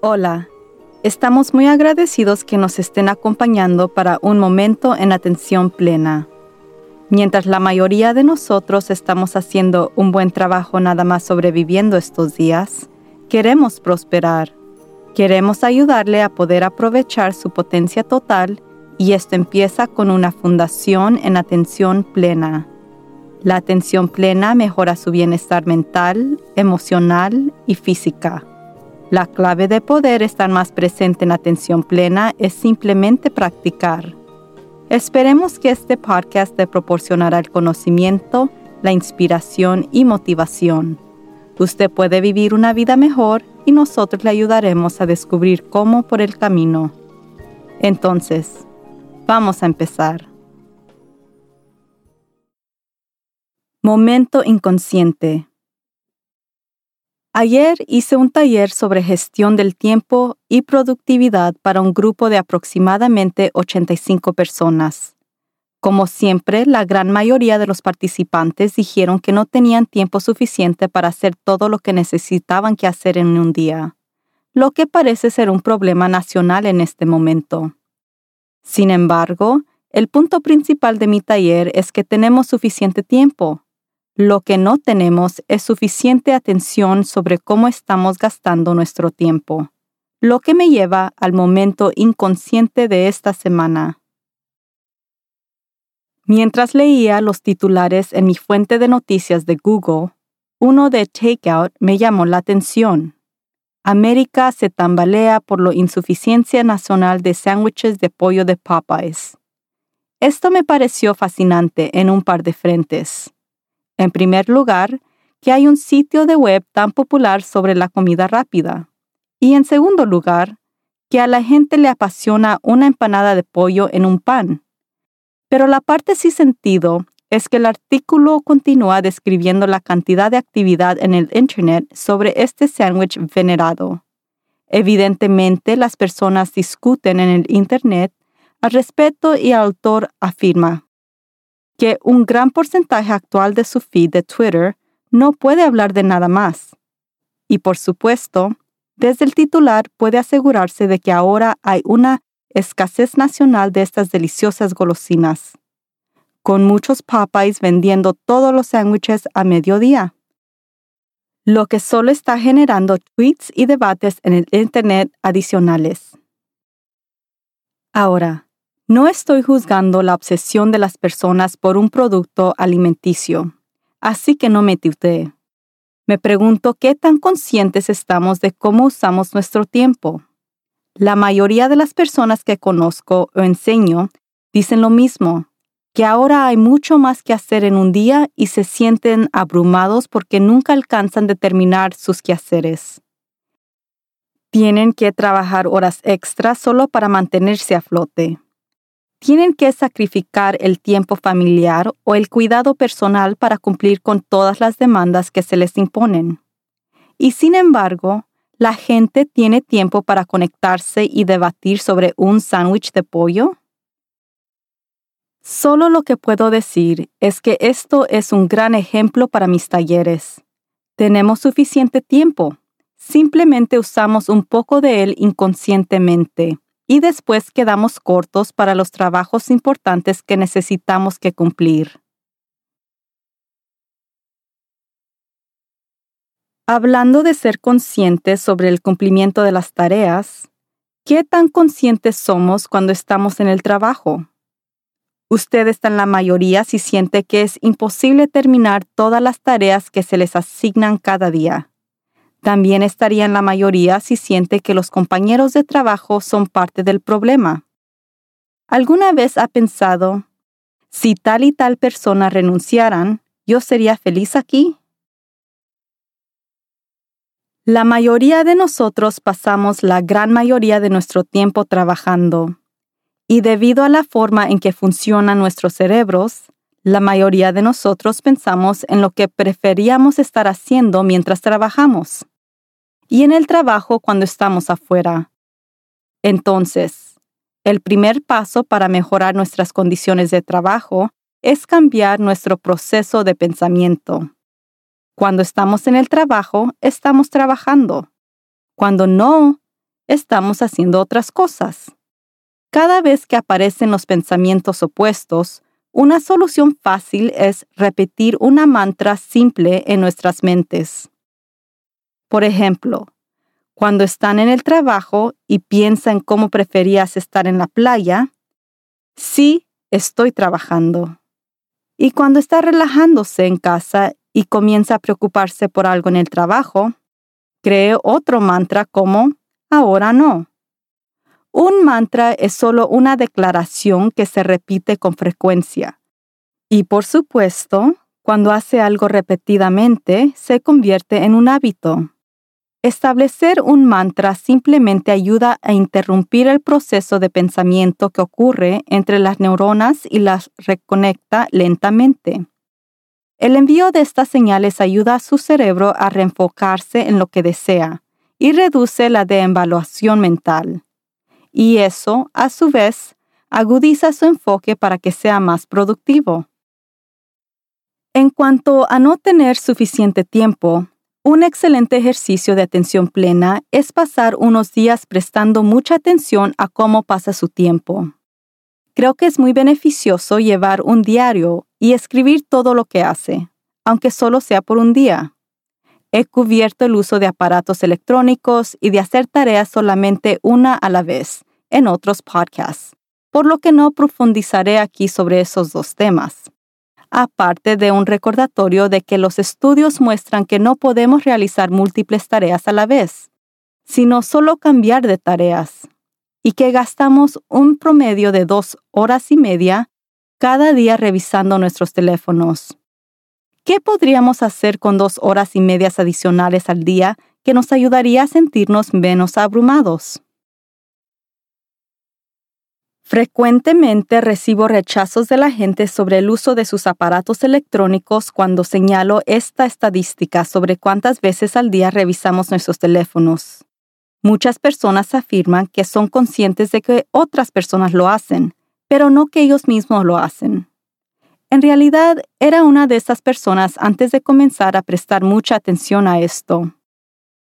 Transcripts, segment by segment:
Hola, estamos muy agradecidos que nos estén acompañando para un momento en atención plena. Mientras la mayoría de nosotros estamos haciendo un buen trabajo nada más sobreviviendo estos días, queremos prosperar. Queremos ayudarle a poder aprovechar su potencia total y esto empieza con una fundación en atención plena. La atención plena mejora su bienestar mental, emocional y física. La clave de poder estar más presente en atención plena es simplemente practicar. Esperemos que este podcast te proporcionará el conocimiento, la inspiración y motivación. Usted puede vivir una vida mejor y nosotros le ayudaremos a descubrir cómo por el camino. Entonces, vamos a empezar. Momento inconsciente. Ayer hice un taller sobre gestión del tiempo y productividad para un grupo de aproximadamente 85 personas. Como siempre, la gran mayoría de los participantes dijeron que no tenían tiempo suficiente para hacer todo lo que necesitaban que hacer en un día, lo que parece ser un problema nacional en este momento. Sin embargo, el punto principal de mi taller es que tenemos suficiente tiempo lo que no tenemos es suficiente atención sobre cómo estamos gastando nuestro tiempo, lo que me lleva al momento inconsciente de esta semana. Mientras leía los titulares en mi fuente de noticias de Google, uno de Takeout me llamó la atención. América se tambalea por la insuficiencia nacional de sándwiches de pollo de Popeyes. Esto me pareció fascinante en un par de frentes. En primer lugar, que hay un sitio de web tan popular sobre la comida rápida. Y en segundo lugar, que a la gente le apasiona una empanada de pollo en un pan. Pero la parte sin sentido es que el artículo continúa describiendo la cantidad de actividad en el Internet sobre este sándwich venerado. Evidentemente, las personas discuten en el Internet al respecto y el autor afirma, que un gran porcentaje actual de su feed de Twitter no puede hablar de nada más. Y por supuesto, desde el titular puede asegurarse de que ahora hay una escasez nacional de estas deliciosas golosinas, con muchos Popeyes vendiendo todos los sándwiches a mediodía, lo que solo está generando tweets y debates en el Internet adicionales. Ahora, no estoy juzgando la obsesión de las personas por un producto alimenticio, así que no me tutee. Me pregunto qué tan conscientes estamos de cómo usamos nuestro tiempo. La mayoría de las personas que conozco o enseño dicen lo mismo, que ahora hay mucho más que hacer en un día y se sienten abrumados porque nunca alcanzan de terminar sus quehaceres. Tienen que trabajar horas extras solo para mantenerse a flote tienen que sacrificar el tiempo familiar o el cuidado personal para cumplir con todas las demandas que se les imponen. Y sin embargo, la gente tiene tiempo para conectarse y debatir sobre un sándwich de pollo. Solo lo que puedo decir es que esto es un gran ejemplo para mis talleres. Tenemos suficiente tiempo, simplemente usamos un poco de él inconscientemente y después quedamos cortos para los trabajos importantes que necesitamos que cumplir. Hablando de ser conscientes sobre el cumplimiento de las tareas, ¿qué tan conscientes somos cuando estamos en el trabajo? Usted está en la mayoría si siente que es imposible terminar todas las tareas que se les asignan cada día. También estaría en la mayoría si siente que los compañeros de trabajo son parte del problema. ¿Alguna vez ha pensado, si tal y tal persona renunciaran, yo sería feliz aquí? La mayoría de nosotros pasamos la gran mayoría de nuestro tiempo trabajando, y debido a la forma en que funcionan nuestros cerebros, la mayoría de nosotros pensamos en lo que preferíamos estar haciendo mientras trabajamos y en el trabajo cuando estamos afuera. Entonces, el primer paso para mejorar nuestras condiciones de trabajo es cambiar nuestro proceso de pensamiento. Cuando estamos en el trabajo, estamos trabajando. Cuando no, estamos haciendo otras cosas. Cada vez que aparecen los pensamientos opuestos, una solución fácil es repetir una mantra simple en nuestras mentes. Por ejemplo, cuando están en el trabajo y piensan cómo preferías estar en la playa, sí, estoy trabajando. Y cuando está relajándose en casa y comienza a preocuparse por algo en el trabajo, cree otro mantra como ahora no. Un mantra es solo una declaración que se repite con frecuencia. Y por supuesto, cuando hace algo repetidamente, se convierte en un hábito. Establecer un mantra simplemente ayuda a interrumpir el proceso de pensamiento que ocurre entre las neuronas y las reconecta lentamente. El envío de estas señales ayuda a su cerebro a reenfocarse en lo que desea y reduce la deevaluación mental. Y eso, a su vez, agudiza su enfoque para que sea más productivo. En cuanto a no tener suficiente tiempo, un excelente ejercicio de atención plena es pasar unos días prestando mucha atención a cómo pasa su tiempo. Creo que es muy beneficioso llevar un diario y escribir todo lo que hace, aunque solo sea por un día. He cubierto el uso de aparatos electrónicos y de hacer tareas solamente una a la vez en otros podcasts, por lo que no profundizaré aquí sobre esos dos temas aparte de un recordatorio de que los estudios muestran que no podemos realizar múltiples tareas a la vez, sino solo cambiar de tareas, y que gastamos un promedio de dos horas y media cada día revisando nuestros teléfonos. ¿Qué podríamos hacer con dos horas y medias adicionales al día que nos ayudaría a sentirnos menos abrumados? Frecuentemente recibo rechazos de la gente sobre el uso de sus aparatos electrónicos cuando señalo esta estadística sobre cuántas veces al día revisamos nuestros teléfonos. Muchas personas afirman que son conscientes de que otras personas lo hacen, pero no que ellos mismos lo hacen. En realidad, era una de esas personas antes de comenzar a prestar mucha atención a esto.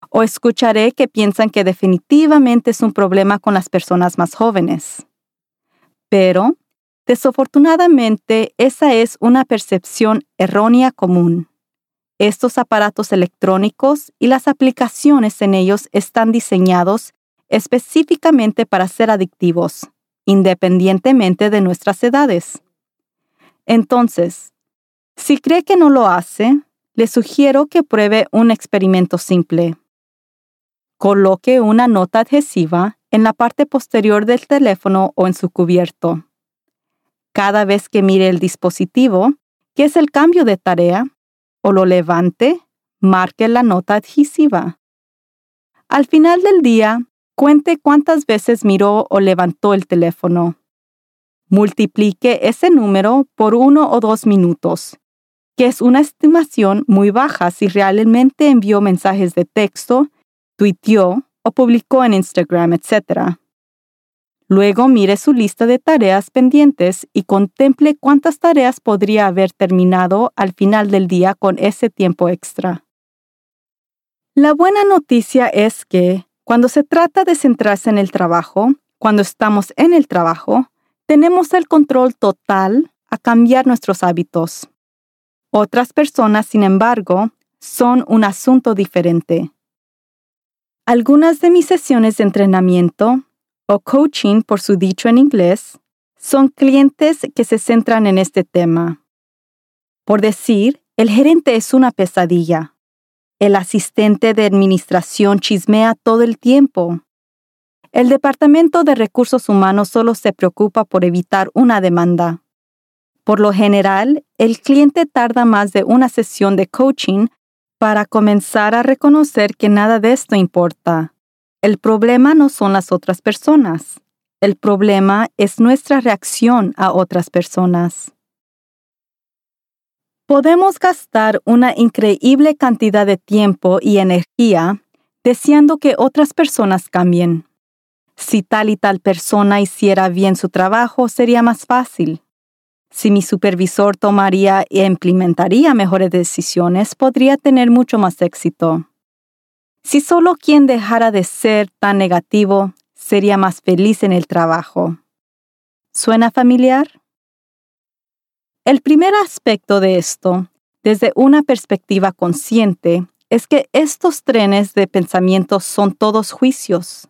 O escucharé que piensan que definitivamente es un problema con las personas más jóvenes. Pero, desafortunadamente, esa es una percepción errónea común. Estos aparatos electrónicos y las aplicaciones en ellos están diseñados específicamente para ser adictivos, independientemente de nuestras edades. Entonces, si cree que no lo hace, le sugiero que pruebe un experimento simple. Coloque una nota adhesiva en la parte posterior del teléfono o en su cubierto. Cada vez que mire el dispositivo, que es el cambio de tarea, o lo levante, marque la nota adhesiva. Al final del día, cuente cuántas veces miró o levantó el teléfono. Multiplique ese número por uno o dos minutos, que es una estimación muy baja si realmente envió mensajes de texto, tuiteó o publicó en Instagram, etc. Luego mire su lista de tareas pendientes y contemple cuántas tareas podría haber terminado al final del día con ese tiempo extra. La buena noticia es que, cuando se trata de centrarse en el trabajo, cuando estamos en el trabajo, tenemos el control total a cambiar nuestros hábitos. Otras personas, sin embargo, son un asunto diferente. Algunas de mis sesiones de entrenamiento, o coaching por su dicho en inglés, son clientes que se centran en este tema. Por decir, el gerente es una pesadilla. El asistente de administración chismea todo el tiempo. El Departamento de Recursos Humanos solo se preocupa por evitar una demanda. Por lo general, el cliente tarda más de una sesión de coaching para comenzar a reconocer que nada de esto importa. El problema no son las otras personas. El problema es nuestra reacción a otras personas. Podemos gastar una increíble cantidad de tiempo y energía deseando que otras personas cambien. Si tal y tal persona hiciera bien su trabajo, sería más fácil. Si mi supervisor tomaría e implementaría mejores decisiones, podría tener mucho más éxito. Si solo quien dejara de ser tan negativo sería más feliz en el trabajo. ¿Suena familiar? El primer aspecto de esto, desde una perspectiva consciente, es que estos trenes de pensamiento son todos juicios.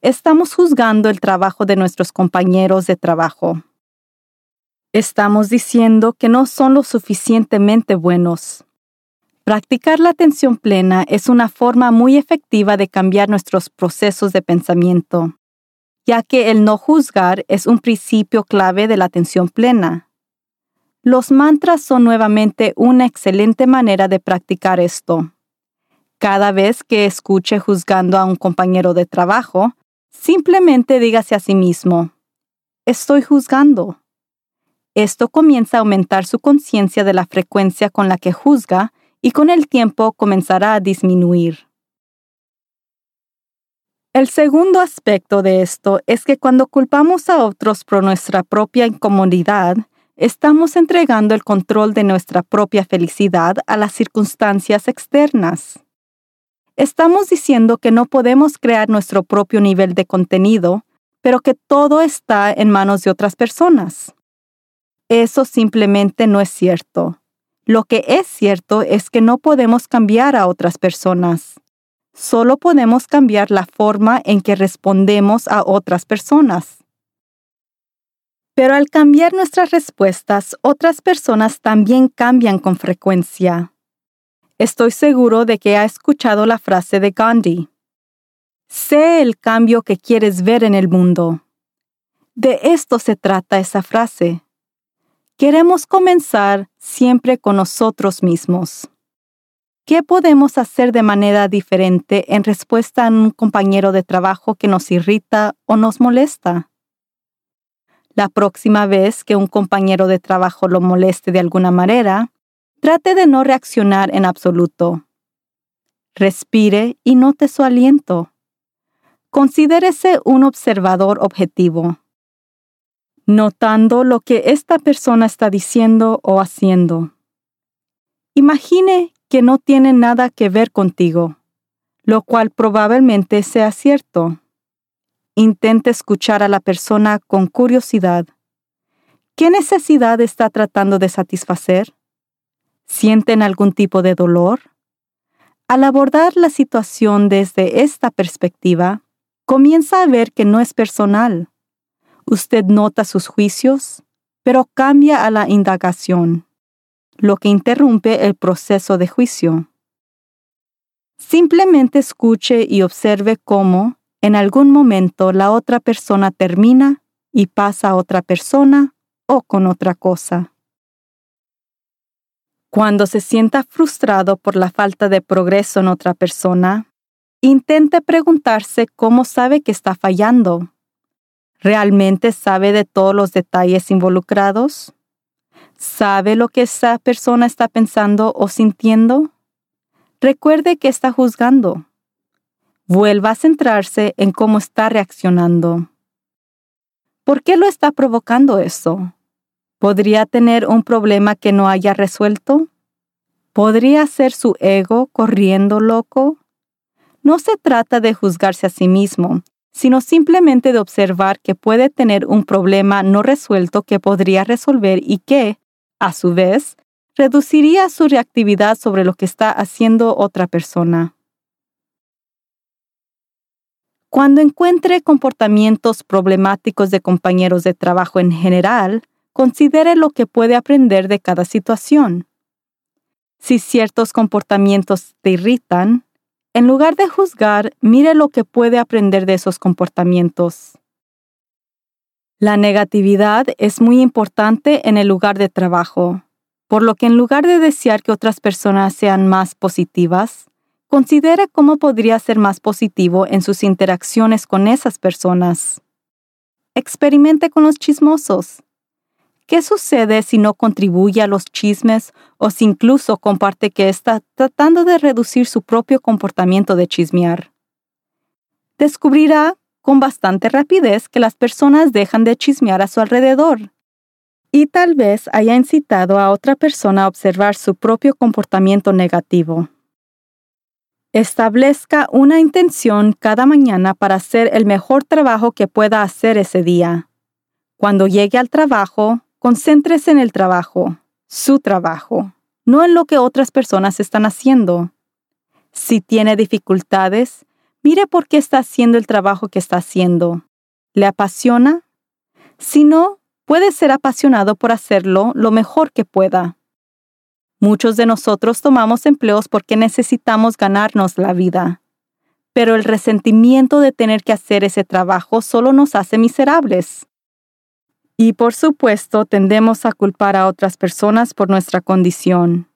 Estamos juzgando el trabajo de nuestros compañeros de trabajo. Estamos diciendo que no son lo suficientemente buenos. Practicar la atención plena es una forma muy efectiva de cambiar nuestros procesos de pensamiento, ya que el no juzgar es un principio clave de la atención plena. Los mantras son nuevamente una excelente manera de practicar esto. Cada vez que escuche juzgando a un compañero de trabajo, simplemente dígase a sí mismo, estoy juzgando. Esto comienza a aumentar su conciencia de la frecuencia con la que juzga y con el tiempo comenzará a disminuir. El segundo aspecto de esto es que cuando culpamos a otros por nuestra propia incomodidad, estamos entregando el control de nuestra propia felicidad a las circunstancias externas. Estamos diciendo que no podemos crear nuestro propio nivel de contenido, pero que todo está en manos de otras personas. Eso simplemente no es cierto. Lo que es cierto es que no podemos cambiar a otras personas. Solo podemos cambiar la forma en que respondemos a otras personas. Pero al cambiar nuestras respuestas, otras personas también cambian con frecuencia. Estoy seguro de que ha escuchado la frase de Gandhi. Sé el cambio que quieres ver en el mundo. De esto se trata esa frase. Queremos comenzar siempre con nosotros mismos. ¿Qué podemos hacer de manera diferente en respuesta a un compañero de trabajo que nos irrita o nos molesta? La próxima vez que un compañero de trabajo lo moleste de alguna manera, trate de no reaccionar en absoluto. Respire y note su aliento. Considérese un observador objetivo, notando lo que esta persona está diciendo o haciendo. Imagine que no tiene nada que ver contigo, lo cual probablemente sea cierto. Intente escuchar a la persona con curiosidad. ¿Qué necesidad está tratando de satisfacer? ¿Sienten algún tipo de dolor? Al abordar la situación desde esta perspectiva, comienza a ver que no es personal. Usted nota sus juicios, pero cambia a la indagación, lo que interrumpe el proceso de juicio. Simplemente escuche y observe cómo, en algún momento la otra persona termina y pasa a otra persona o con otra cosa. Cuando se sienta frustrado por la falta de progreso en otra persona, intente preguntarse cómo sabe que está fallando. ¿Realmente sabe de todos los detalles involucrados? ¿Sabe lo que esa persona está pensando o sintiendo? Recuerde que está juzgando vuelva a centrarse en cómo está reaccionando. ¿Por qué lo está provocando eso? ¿Podría tener un problema que no haya resuelto? ¿Podría ser su ego corriendo loco? No se trata de juzgarse a sí mismo, sino simplemente de observar que puede tener un problema no resuelto que podría resolver y que, a su vez, reduciría su reactividad sobre lo que está haciendo otra persona. Cuando encuentre comportamientos problemáticos de compañeros de trabajo en general, considere lo que puede aprender de cada situación. Si ciertos comportamientos te irritan, en lugar de juzgar, mire lo que puede aprender de esos comportamientos. La negatividad es muy importante en el lugar de trabajo, por lo que en lugar de desear que otras personas sean más positivas, Considere cómo podría ser más positivo en sus interacciones con esas personas. Experimente con los chismosos. ¿Qué sucede si no contribuye a los chismes o si incluso comparte que está tratando de reducir su propio comportamiento de chismear? Descubrirá con bastante rapidez que las personas dejan de chismear a su alrededor y tal vez haya incitado a otra persona a observar su propio comportamiento negativo. Establezca una intención cada mañana para hacer el mejor trabajo que pueda hacer ese día. Cuando llegue al trabajo, concéntrese en el trabajo, su trabajo, no en lo que otras personas están haciendo. Si tiene dificultades, mire por qué está haciendo el trabajo que está haciendo. ¿Le apasiona? Si no, puede ser apasionado por hacerlo lo mejor que pueda. Muchos de nosotros tomamos empleos porque necesitamos ganarnos la vida. Pero el resentimiento de tener que hacer ese trabajo solo nos hace miserables. Y por supuesto tendemos a culpar a otras personas por nuestra condición.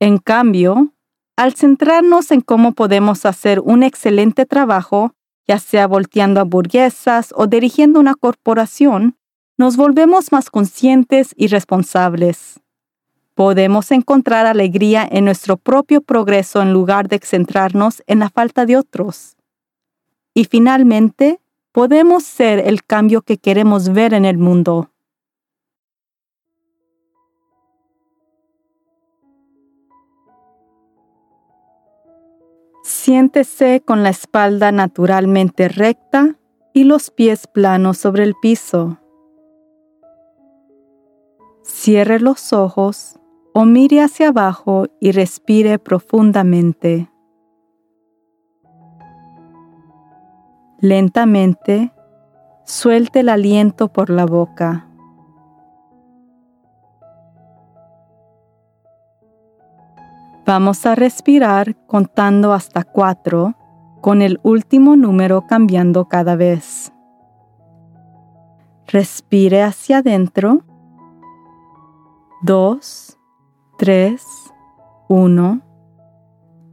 En cambio, al centrarnos en cómo podemos hacer un excelente trabajo, ya sea volteando hamburguesas o dirigiendo una corporación, nos volvemos más conscientes y responsables. Podemos encontrar alegría en nuestro propio progreso en lugar de centrarnos en la falta de otros. Y finalmente, podemos ser el cambio que queremos ver en el mundo. Siéntese con la espalda naturalmente recta y los pies planos sobre el piso. Cierre los ojos o mire hacia abajo y respire profundamente. Lentamente, suelte el aliento por la boca. Vamos a respirar contando hasta cuatro, con el último número cambiando cada vez. Respire hacia adentro. Dos, tres, uno.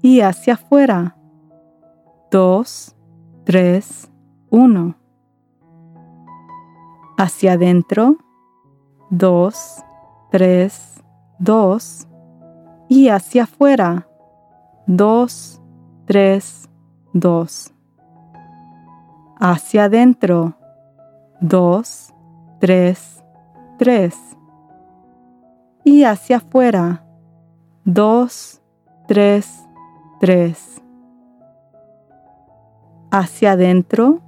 Y hacia afuera. Dos, tres, uno. Hacia adentro. Dos, tres, dos y hacia afuera. Dos, tres, dos. Hacia adentro. Dos, tres, tres. Y hacia afuera. Dos, tres, tres. Hacia adentro.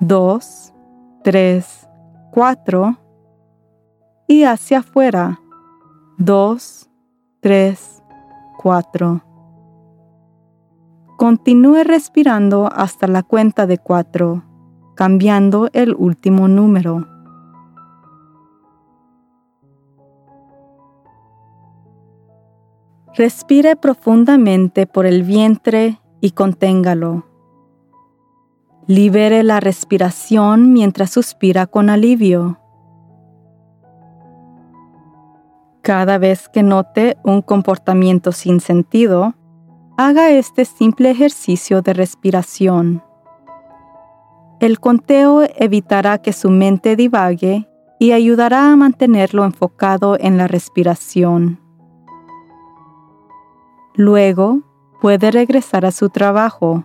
Dos, tres, cuatro. Y hacia afuera. Dos, 3, 4. Continúe respirando hasta la cuenta de 4, cambiando el último número. Respire profundamente por el vientre y conténgalo. Libere la respiración mientras suspira con alivio. Cada vez que note un comportamiento sin sentido, haga este simple ejercicio de respiración. El conteo evitará que su mente divague y ayudará a mantenerlo enfocado en la respiración. Luego, puede regresar a su trabajo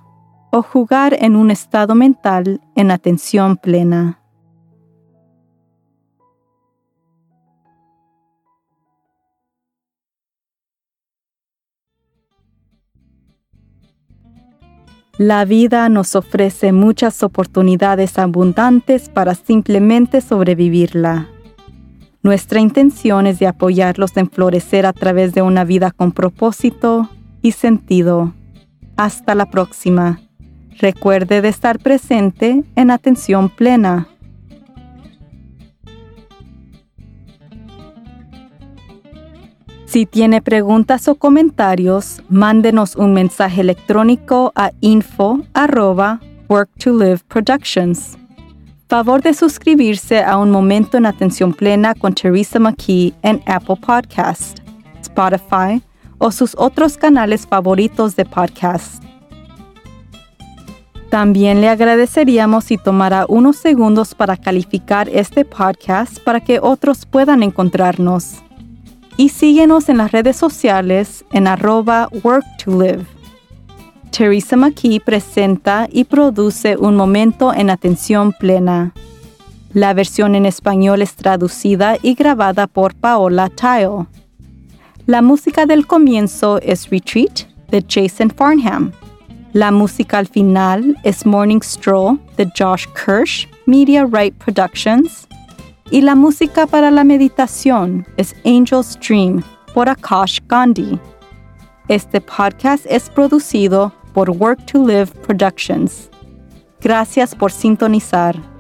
o jugar en un estado mental en atención plena. La vida nos ofrece muchas oportunidades abundantes para simplemente sobrevivirla. Nuestra intención es de apoyarlos en florecer a través de una vida con propósito y sentido. Hasta la próxima. Recuerde de estar presente en atención plena. Si tiene preguntas o comentarios, mándenos un mensaje electrónico a info work to live productions. Favor de suscribirse a Un Momento en Atención Plena con Teresa McKee en Apple Podcast, Spotify o sus otros canales favoritos de podcast. También le agradeceríamos si tomara unos segundos para calificar este podcast para que otros puedan encontrarnos y síguenos en las redes sociales en arroba work to live. Teresa McKee presenta y produce Un Momento en Atención Plena. La versión en español es traducida y grabada por Paola Tile. La música del comienzo es Retreat de Jason Farnham. La música al final es Morning Stroll de Josh Kirsch, Media Right Productions. Y la música para la meditación es Angel's Dream por Akash Gandhi. Este podcast es producido por Work to Live Productions. Gracias por sintonizar.